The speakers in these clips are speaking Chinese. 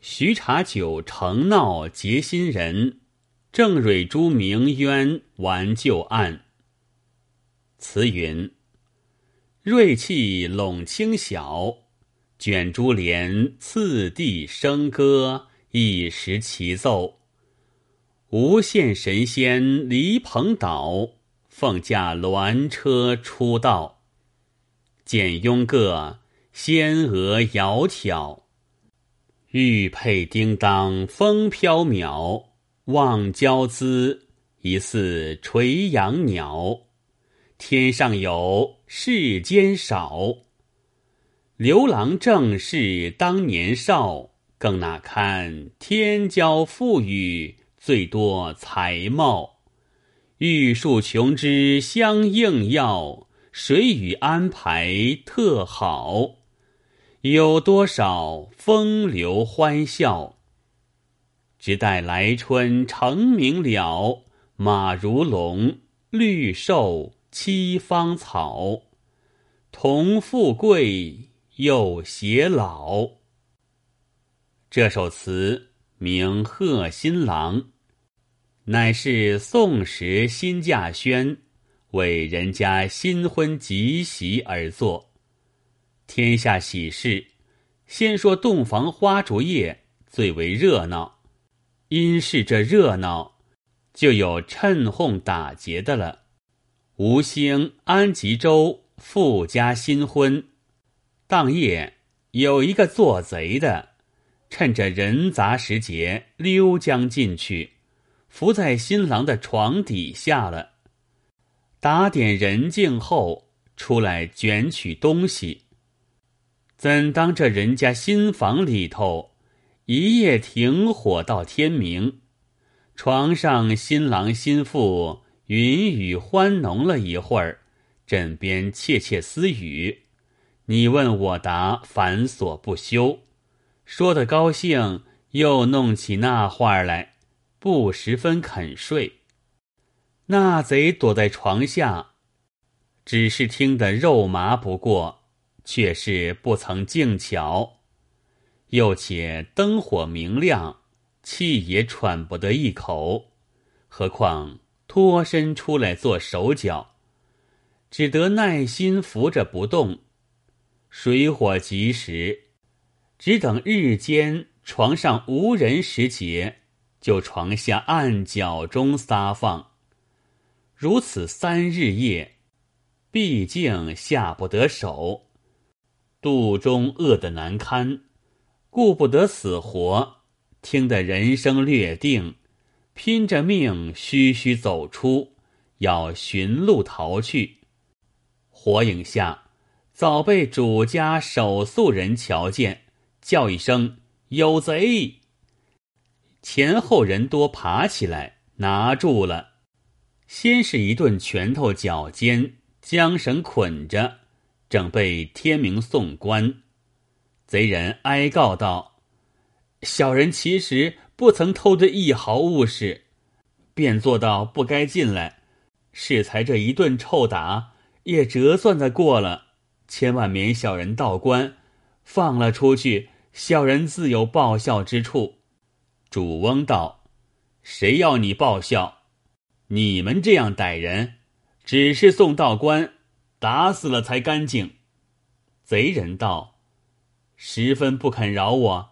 徐茶酒成闹结新人，郑蕊珠鸣冤完旧案。词云：锐气笼清晓，卷珠帘次第笙歌，一时齐奏。无限神仙离蓬岛，凤驾鸾车出道。见拥个仙娥窈窕，玉佩叮当风飘渺。望娇姿疑似垂杨鸟，天上有世间少。刘郎正是当年少，更那堪天骄富裕，最多才貌。玉树琼枝相应耀。谁与安排特好？有多少风流欢笑？只待来春成名了。马如龙，绿瘦七芳草，同富贵又偕老。这首词名《贺新郎》，乃是宋时新稼轩。为人家新婚吉喜而作，天下喜事，先说洞房花烛夜最为热闹，因是这热闹，就有趁哄打劫的了。吴兴、安吉州富家新婚，当夜有一个做贼的，趁着人杂时节溜将进去，伏在新郎的床底下了。打点人静后，出来卷取东西。怎当这人家新房里头，一夜停火到天明。床上新郎新妇云雨欢浓了一会儿，枕边窃窃私语，你问我答，繁琐不休。说的高兴，又弄起那话来，不十分肯睡。那贼躲在床下，只是听得肉麻不过，却是不曾静瞧。又且灯火明亮，气也喘不得一口，何况脱身出来做手脚，只得耐心扶着不动。水火及时，只等日间床上无人时节，就床下暗角中撒放。如此三日夜，毕竟下不得手，肚中饿得难堪，顾不得死活，听得人声略定，拼着命吁吁走出，要寻路逃去。火影下早被主家守宿人瞧见，叫一声“有贼”，前后人多爬起来拿住了。先是一顿拳头脚尖，缰绳捆着，正被天明送官。贼人哀告道：“小人其实不曾偷得一毫物事，便做到不该进来。适才这一顿臭打，也折算的过了。千万免小人到官，放了出去，小人自有报效之处。”主翁道：“谁要你报效？”你们这样歹人，只是送道官，打死了才干净。贼人道：“十分不肯饶我，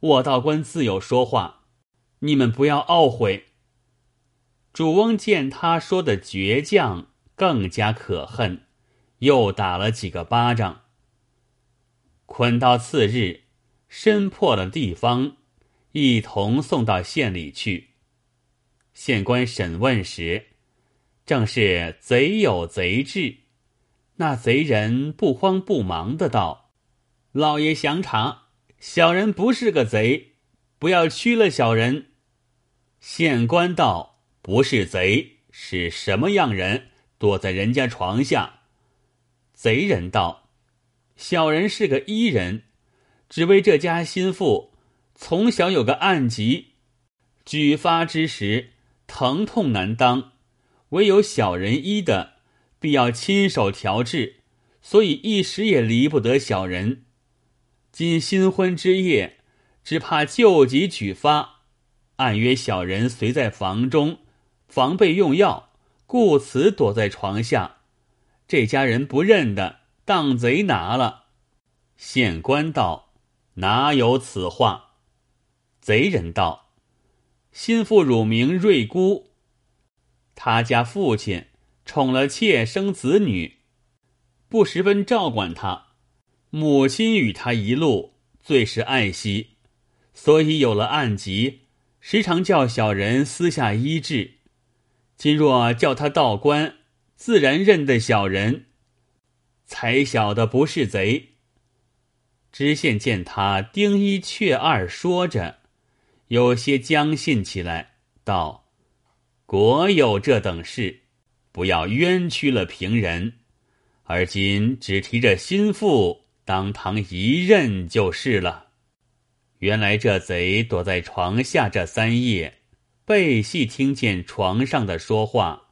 我道官自有说话，你们不要懊悔。”主翁见他说的倔强，更加可恨，又打了几个巴掌。捆到次日，身破了地方，一同送到县里去。县官审问时，正是贼有贼志。那贼人不慌不忙的道：“老爷详查，小人不是个贼，不要屈了小人。”县官道：“不是贼，是什么样人？躲在人家床下。”贼人道：“小人是个医人，只为这家心腹从小有个暗疾，举发之时。”疼痛难当，唯有小人医的，必要亲手调制，所以一时也离不得小人。今新婚之夜，只怕旧疾举发，暗约小人随在房中，防备用药，故此躲在床下。这家人不认得，当贼拿了。”县官道：“哪有此话？”贼人道：“心腹乳名瑞姑，他家父亲宠了妾生子女，不十分照管他。母亲与他一路最是爱惜，所以有了案疾，时常叫小人私下医治。今若叫他道官，自然认得小人，才晓得不是贼。”知县见他丁一阙二说着，有些将信起来，道：“果有这等事，不要冤屈了平人。而今只提着心腹当堂一认就是了。原来这贼躲在床下这三夜，背细听见床上的说话。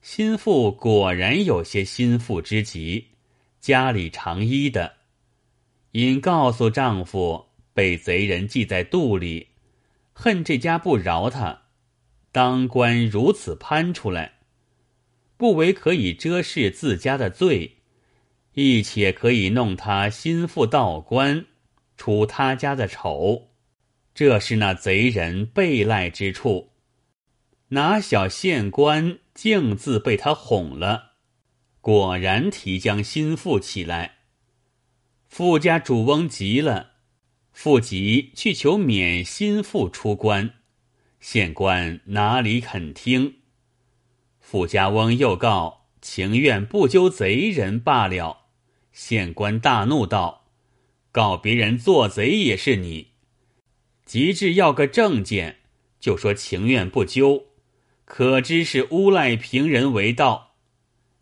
心腹果然有些心腹之疾，家里常医的。”因告诉丈夫被贼人记在肚里，恨这家不饶他，当官如此攀出来，不为可以遮饰自家的罪，亦且可以弄他心腹道官，出他家的丑。这是那贼人被赖之处。哪晓县官竟自被他哄了，果然提将心腹起来。富家主翁急了，富急去求免心腹出关，县官哪里肯听？富家翁又告情愿不揪贼人罢了。县官大怒道：“告别人做贼也是你，急至要个证件，就说情愿不揪，可知是诬赖平人为盗。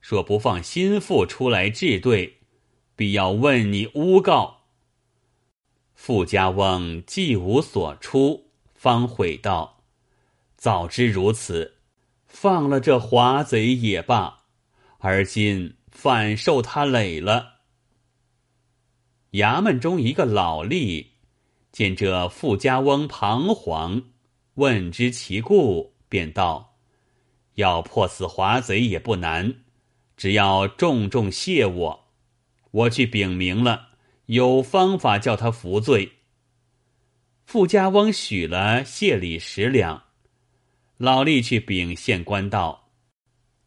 若不放心腹出来治对。”必要问你诬告。富家翁既无所出，方悔道：“早知如此，放了这华贼也罢。而今反受他累了。”衙门中一个老吏见这富家翁彷徨，问知其故，便道：“要破此华贼也不难，只要重重谢我。”我去禀明了，有方法叫他服罪。富家翁许了谢礼十两，老吏去禀县官道：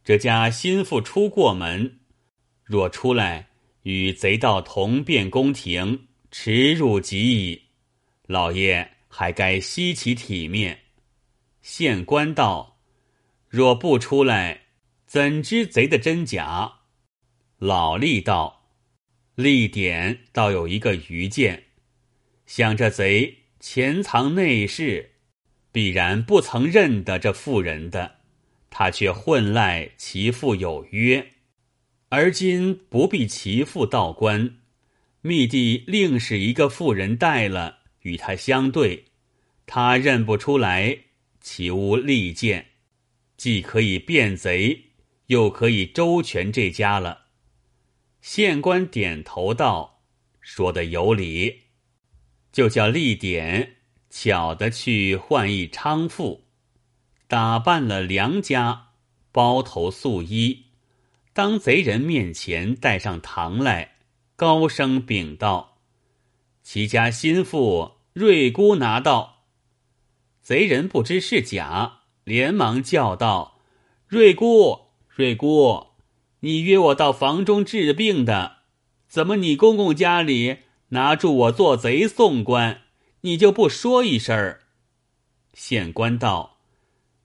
这家心腹出过门，若出来与贼盗同变宫廷，耻辱极矣。老爷还该惜其体面。县官道：若不出来，怎知贼的真假？老吏道。立点倒有一个愚见，想这贼潜藏内事，必然不曾认得这妇人的，他却混赖其父有约，而今不必其父道官，密地另使一个妇人带了与他相对，他认不出来，岂无利剑？既可以辨贼，又可以周全这家了。县官点头道：“说的有理，就叫立典巧的去换一娼妇，打扮了良家，包头素衣，当贼人面前带上堂来，高声禀道：‘齐家心腹瑞姑拿到。’贼人不知是假，连忙叫道：‘瑞姑，瑞姑。’”你约我到房中治病的，怎么你公公家里拿住我做贼送官，你就不说一声儿？县官道：“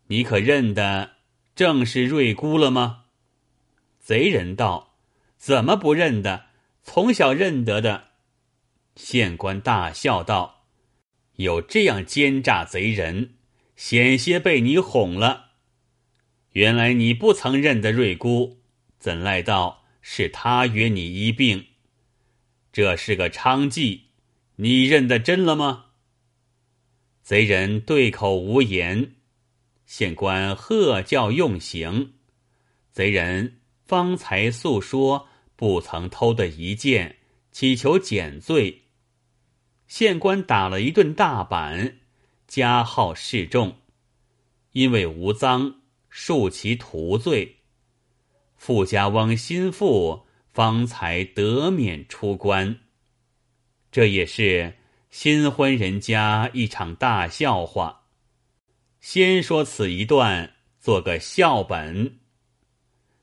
你可认得正是瑞姑了吗？”贼人道：“怎么不认得？从小认得的。”县官大笑道：“有这样奸诈贼人，险些被你哄了。原来你不曾认得瑞姑。”怎赖道是他约你医病？这是个娼妓，你认得真了吗？贼人对口无言，县官喝叫用刑。贼人方才诉说不曾偷的一件，祈求减罪。县官打了一顿大板，加号示众，因为无赃，恕其徒罪。富家翁心腹方才得免出关。这也是新婚人家一场大笑话。先说此一段，做个笑本。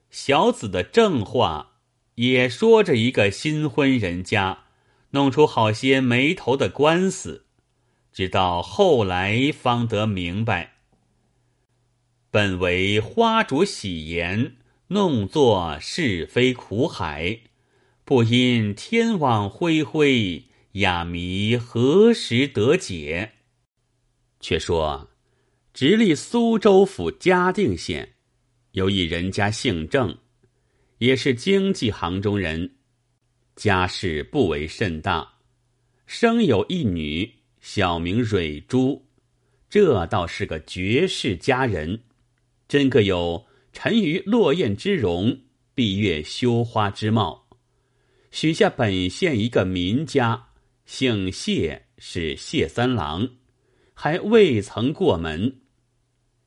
小子的正话也说着一个新婚人家。弄出好些没头的官司，直到后来方得明白。本为花烛喜筵，弄作是非苦海，不因天网恢恢，哑谜何时得解？却说直隶苏州府嘉定县有一人家姓郑，也是经济行中人。家世不为甚大，生有一女，小名蕊珠，这倒是个绝世佳人，真个有沉鱼落雁之容，闭月羞花之貌。许下本县一个民家，姓谢，是谢三郎，还未曾过门。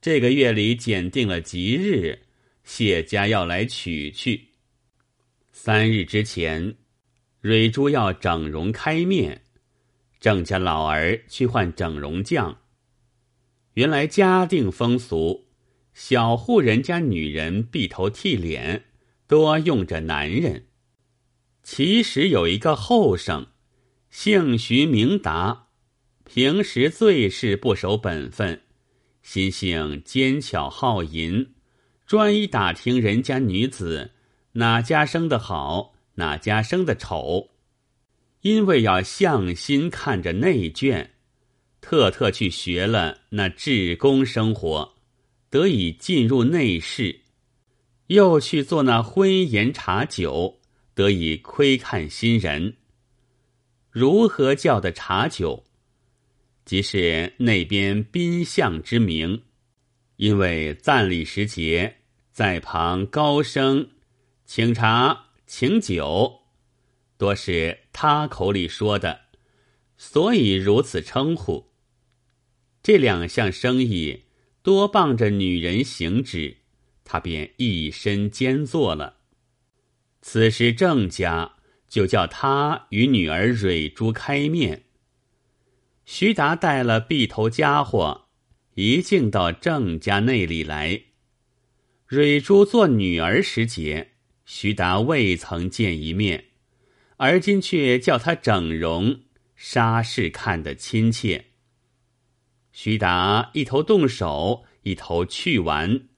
这个月里检定了吉日，谢家要来娶去。三日之前。蕊珠要整容开面，郑家老儿去换整容匠。原来家定风俗，小户人家女人闭头剃脸，多用着男人。其实有一个后生，姓徐名达，平时最是不守本分，心性奸巧好淫，专一打听人家女子哪家生的好。哪家生的丑？因为要向心看着内眷，特特去学了那制工生活，得以进入内室；又去做那婚宴茶酒，得以窥看新人。如何叫的茶酒？即是那边宾相之名。因为赞礼时节，在旁高声请茶。请酒，多是他口里说的，所以如此称呼。这两项生意多傍着女人行止，他便一身兼做了。此时郑家就叫他与女儿蕊珠开面。徐达带了碧头家伙，一径到郑家内里来。蕊珠做女儿时节。徐达未曾见一面，而今却叫他整容，沙氏看得亲切。徐达一头动手，一头去玩，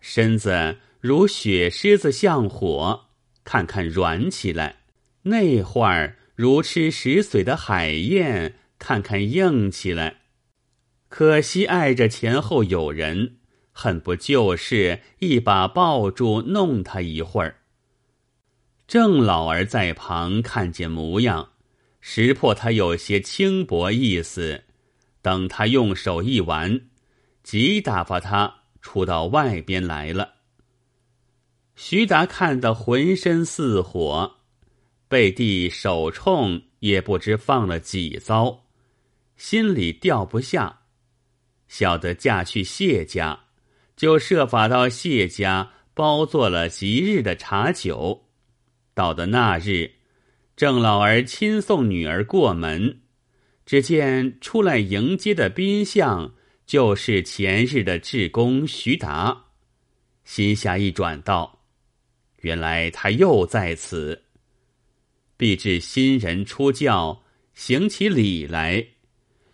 身子如雪狮子向火，看看软起来；那会儿如吃石髓的海燕，看看硬起来。可惜碍着前后有人，恨不就是一把抱住，弄他一会儿。郑老儿在旁看见模样，识破他有些轻薄意思，等他用手一玩，即打发他出到外边来了。徐达看得浑身似火，背地手冲也不知放了几遭，心里掉不下，晓得嫁去谢家，就设法到谢家包做了吉日的茶酒。到的那日，郑老儿亲送女儿过门，只见出来迎接的宾相就是前日的志工徐达，心下一转道：原来他又在此。必至新人出轿，行起礼来，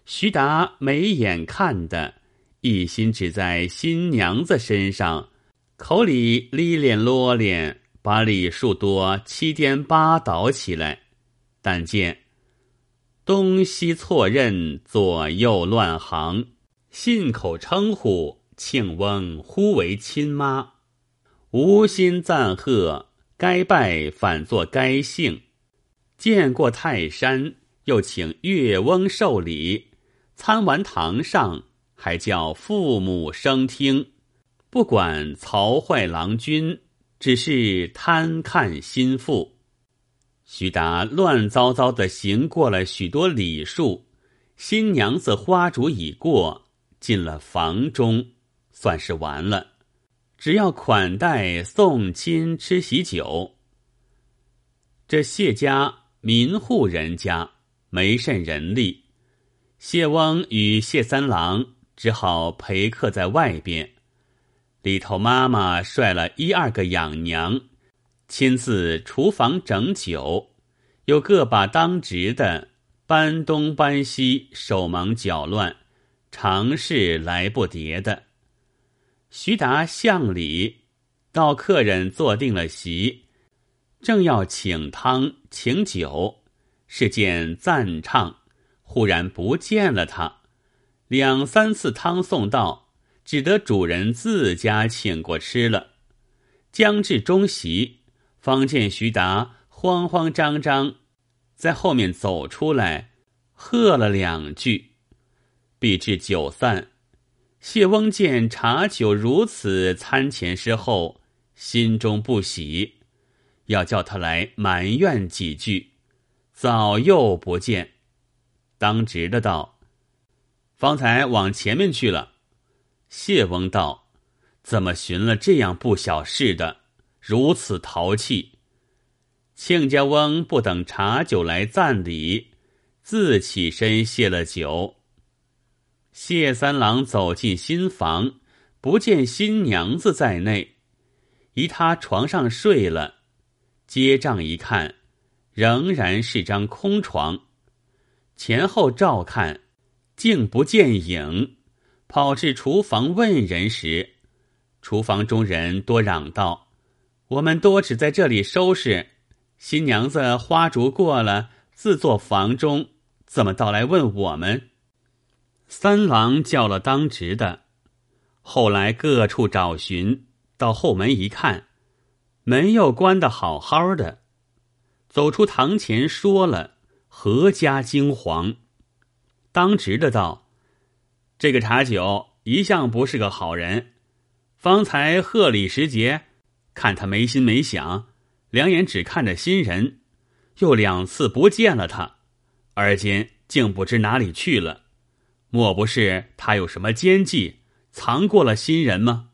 徐达眉眼看的，一心只在新娘子身上，口里咧咧啰咧。把礼数多七颠八倒起来，但见东西错认，左右乱行，信口称呼庆翁忽为亲妈，无心赞贺，该拜反作该姓。见过泰山，又请岳翁受礼，参完堂上，还叫父母生听，不管曹坏郎君。只是贪看心腹，徐达乱糟糟的行过了许多礼数，新娘子花烛已过，进了房中，算是完了。只要款待送亲吃喜酒。这谢家民户人家没甚人力，谢翁与谢三郎只好陪客在外边。里头妈妈率了一二个养娘。亲自厨房整酒，又各把当值的搬东搬西，手忙脚乱，常是来不迭的。徐达向里，到客人坐定了席，正要请汤请酒，是见赞唱，忽然不见了他。两三次汤送到，只得主人自家请过吃了。将至中席。方见徐达慌慌张张，在后面走出来，喝了两句，必至酒散。谢翁见茶酒如此餐前之后，心中不喜，要叫他来埋怨几句，早又不见。当值的道：“方才往前面去了。”谢翁道：“怎么寻了这样不小事的？”如此淘气，亲家翁不等茶酒来赞礼，自起身谢了酒。谢三郎走进新房，不见新娘子在内，疑他床上睡了，接帐一看，仍然是张空床，前后照看，竟不见影。跑至厨房问人时，厨房中人多嚷道。我们多只在这里收拾，新娘子花烛过了，自坐房中，怎么倒来问我们？三郎叫了当值的，后来各处找寻，到后门一看，门又关得好好的。走出堂前，说了，何家惊惶。当值的道：“这个茶酒一向不是个好人，方才贺礼时节。”看他没心没想，两眼只看着新人，又两次不见了他，而今竟不知哪里去了。莫不是他有什么奸计，藏过了新人吗？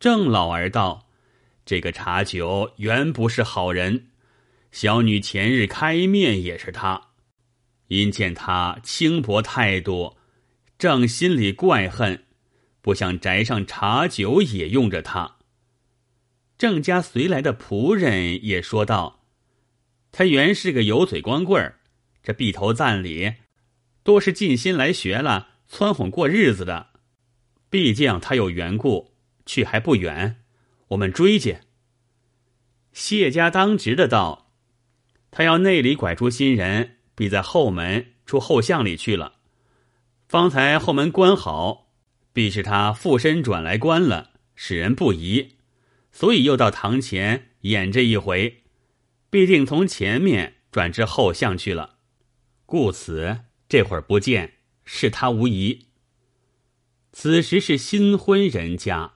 郑老儿道：“这个茶酒原不是好人，小女前日开面也是他，因见他轻薄态度，正心里怪恨，不想宅上茶酒也用着他。”郑家随来的仆人也说道：“他原是个油嘴光棍儿，这闭头赞礼，多是尽心来学了，蹿哄过日子的。毕竟他有缘故，去还不远，我们追去。”谢家当值的道：“他要内里拐出新人，必在后门出后巷里去了。方才后门关好，必是他附身转来关了，使人不疑。”所以又到堂前演这一回，必定从前面转至后巷去了，故此这会儿不见，是他无疑。此时是新婚人家，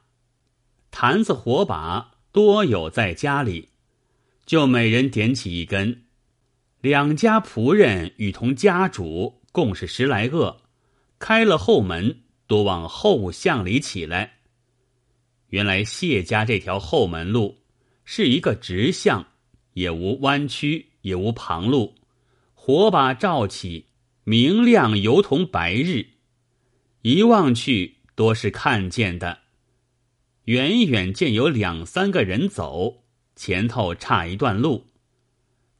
坛子火把多有在家里，就每人点起一根。两家仆人与同家主共是十来个，开了后门，都往后巷里起来。原来谢家这条后门路是一个直巷，也无弯曲，也无旁路。火把照起，明亮犹同白日，一望去多是看见的。远远见有两三个人走，前头差一段路，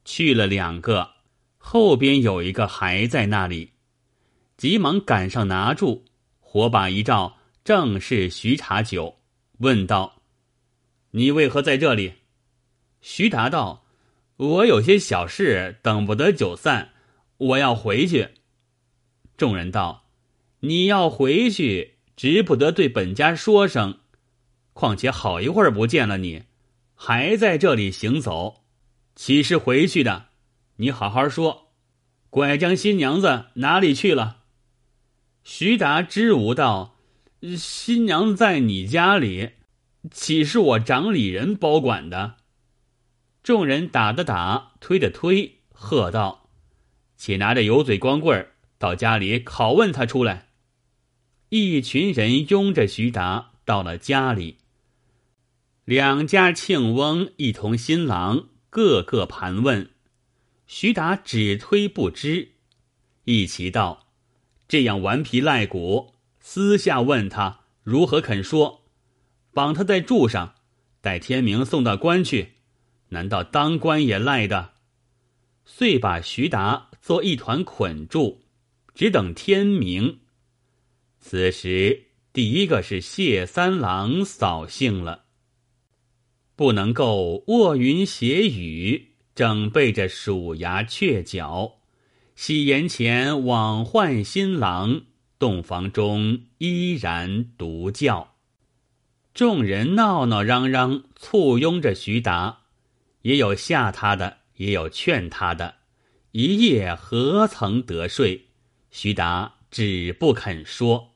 去了两个，后边有一个还在那里，急忙赶上拿住，火把一照，正是徐茶酒。问道：“你为何在这里？”徐达道：“我有些小事，等不得酒散，我要回去。”众人道：“你要回去，只不得对本家说声。况且好一会儿不见了，你还在这里行走，岂是回去的？你好好说，拐将新娘子哪里去了？”徐达支吾道。新娘在你家里，岂是我掌理人保管的？众人打的打，推的推，喝道：“且拿着油嘴光棍到家里拷问他出来。”一群人拥着徐达到了家里，两家庆翁一同新郎，个个盘问，徐达只推不知。一齐道：“这样顽皮赖骨，私下问他如何肯说，绑他在柱上，待天明送到官去。”难道当官也赖的？遂把徐达做一团捆住，只等天明。此时，第一个是谢三郎扫兴了，不能够卧云斜雨，正背着鼠牙雀角，喜筵前往唤新郎，洞房中依然独叫。众人闹闹嚷嚷，簇拥着徐达。也有吓他的，也有劝他的，一夜何曾得睡？徐达只不肯说。